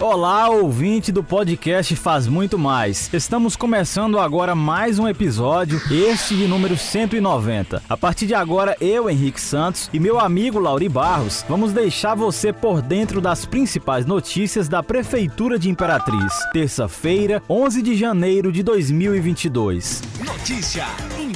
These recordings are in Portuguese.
Olá, ouvinte do podcast Faz Muito Mais. Estamos começando agora mais um episódio, este de número 190. A partir de agora, eu, Henrique Santos, e meu amigo Lauri Barros, vamos deixar você por dentro das principais notícias da Prefeitura de Imperatriz. Terça-feira, 11 de janeiro de 2022. Notícia,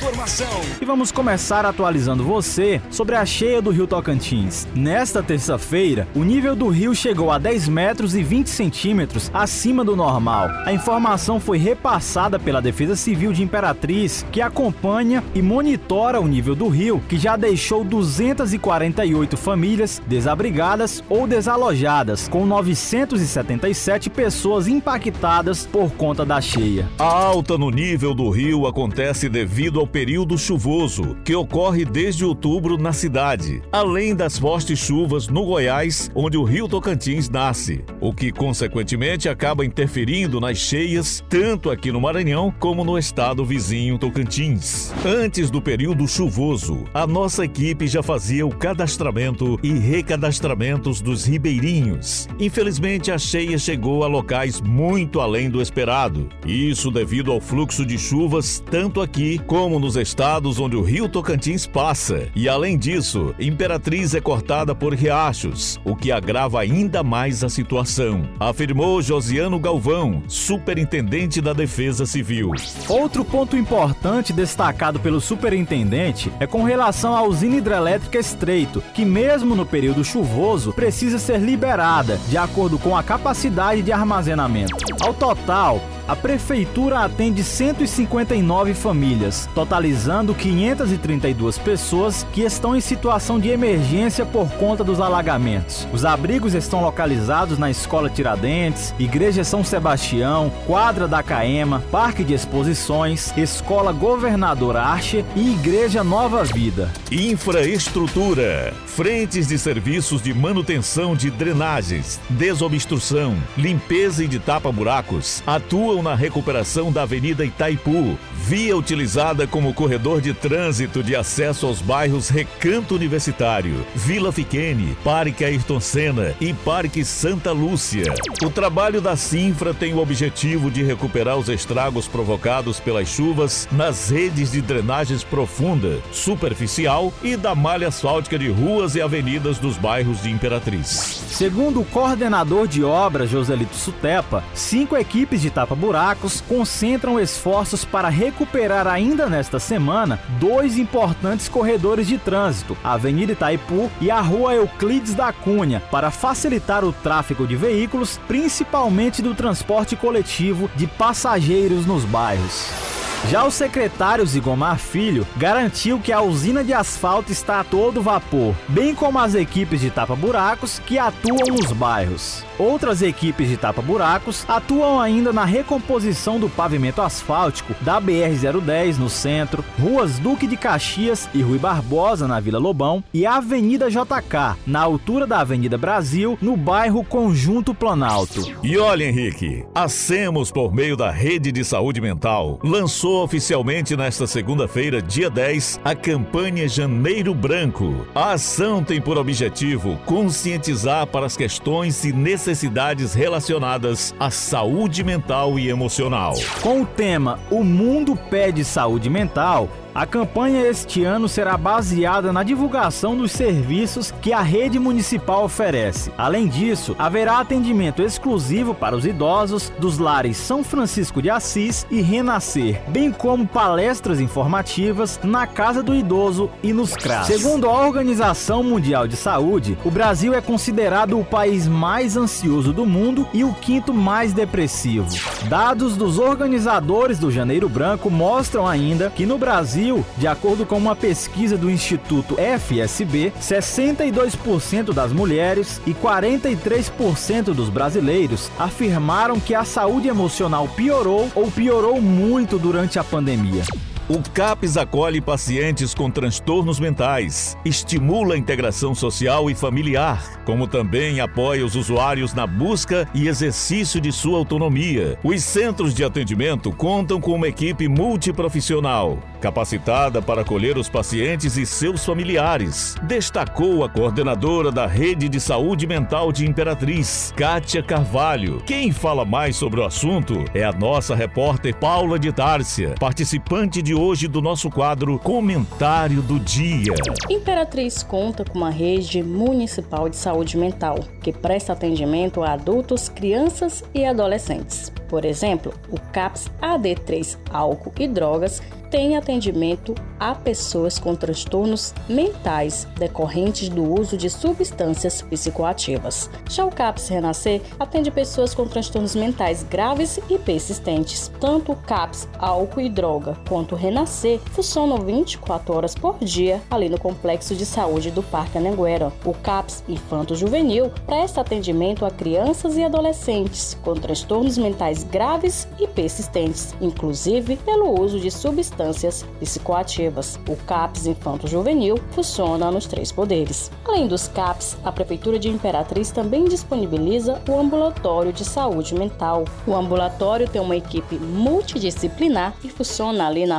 informação. E vamos começar atualizando você sobre a cheia do Rio Tocantins. Nesta terça-feira, o nível do rio chegou a 10 metros e 20 centímetros acima do normal. A informação foi repassada pela Defesa Civil de Imperatriz, que acompanha e monitora o nível do rio, que já deixou 248 famílias desabrigadas ou desalojadas, com 977 pessoas impactadas por conta da cheia. A alta no nível do rio acontece devido ao período chuvoso, que ocorre desde outubro na cidade, além das fortes chuvas no Goiás, onde o rio Tocantins nasce, o que consequentemente acaba interferindo nas cheias tanto aqui no Maranhão como no estado vizinho Tocantins. Antes do período chuvoso, a nossa equipe já fazia o cadastramento e recadastramentos dos ribeirinhos. Infelizmente, a cheia chegou a locais muito além do esperado. Isso devido ao fluxo de chuvas tanto aqui como nos estados onde o rio Tocantins passa. E além disso, Imperatriz é cortada por riachos, o que agrava ainda mais a situação, afirmou Josiano Galvão, superintendente da Defesa Civil. Outro ponto importante destacado pelo superintendente é com relação à usina hidrelétrica Estreito, que mesmo no período chuvoso precisa ser liberada de acordo com a capacidade de armazenamento. Ao total, a prefeitura atende 159 famílias, totalizando 532 pessoas que estão em situação de emergência por conta dos alagamentos. Os abrigos estão localizados na Escola Tiradentes, Igreja São Sebastião, Quadra da Caema, Parque de Exposições, Escola Governador Arche e Igreja Nova Vida. Infraestrutura, frentes de serviços de manutenção de drenagens, desobstrução, limpeza e de tapa-buracos atuam na recuperação da Avenida Itaipu, via utilizada como corredor de trânsito de acesso aos bairros Recanto Universitário, Vila Fiquene, Parque Ayrton Senna e Parque Santa Lúcia. O trabalho da Sinfra tem o objetivo de recuperar os estragos provocados pelas chuvas nas redes de drenagens profunda, superficial e da malha asfáltica de ruas e avenidas dos bairros de Imperatriz. Segundo o coordenador de obras Joselito Sutepa, cinco equipes de tapa-buracos concentram esforços para recuperar ainda nesta semana dois importantes corredores de trânsito, a Avenida Itaipu e a Rua Euclides da Cunha, para facilitar o tráfego de veículos, principalmente do transporte coletivo de passageiros nos bairros. Já o secretário Zigomar Filho garantiu que a usina de asfalto está a todo vapor, bem como as equipes de tapa-buracos que atuam nos bairros. Outras equipes de tapa-buracos atuam ainda na recomposição do pavimento asfáltico da BR-010 no centro, ruas Duque de Caxias e Rui Barbosa na Vila Lobão e Avenida JK, na altura da Avenida Brasil, no bairro Conjunto Planalto. E olha, Henrique, a SEMOS, por meio da Rede de Saúde Mental, lançou oficialmente nesta segunda-feira, dia 10, a campanha Janeiro Branco. A ação tem por objetivo conscientizar para as questões e necessidades relacionadas à saúde mental e emocional. Com o tema O Mundo Pede Saúde Mental, a campanha este ano será baseada na divulgação dos serviços que a rede municipal oferece. Além disso, haverá atendimento exclusivo para os idosos dos lares São Francisco de Assis e Renascer, bem como palestras informativas na Casa do Idoso e nos CRAS. Segundo a Organização Mundial de Saúde, o Brasil é considerado o país mais ansioso do mundo e o quinto mais depressivo. Dados dos organizadores do Janeiro Branco mostram ainda que no Brasil Brasil, de acordo com uma pesquisa do Instituto FSB, 62% das mulheres e 43% dos brasileiros afirmaram que a saúde emocional piorou ou piorou muito durante a pandemia. O CAPS acolhe pacientes com transtornos mentais, estimula a integração social e familiar, como também apoia os usuários na busca e exercício de sua autonomia. Os centros de atendimento contam com uma equipe multiprofissional, capacitada para acolher os pacientes e seus familiares. Destacou a coordenadora da Rede de Saúde Mental de Imperatriz, Kátia Carvalho. Quem fala mais sobre o assunto é a nossa repórter Paula de Tárcia, participante de hoje do nosso quadro Comentário do Dia. Imperatriz conta com uma rede municipal de saúde mental que presta atendimento a adultos, crianças e adolescentes. Por exemplo, o CAPS AD3 Álcool e Drogas tem atendimento a pessoas com transtornos mentais decorrentes do uso de substâncias psicoativas. Já o CAPS Renascer atende pessoas com transtornos mentais graves e persistentes. Tanto o CAPS Álcool e Droga quanto o Renascer funcionam 24 horas por dia ali no Complexo de Saúde do Parque Anhanguera. O CAPS Infanto Juvenil presta atendimento a crianças e adolescentes com transtornos mentais graves e persistentes, inclusive pelo uso de substâncias psicoativas. O CAPS Infanto Juvenil funciona nos três poderes. Além dos CAPS, a Prefeitura de Imperatriz também disponibiliza o ambulatório de saúde mental. O ambulatório tem uma equipe multidisciplinar e funciona ali na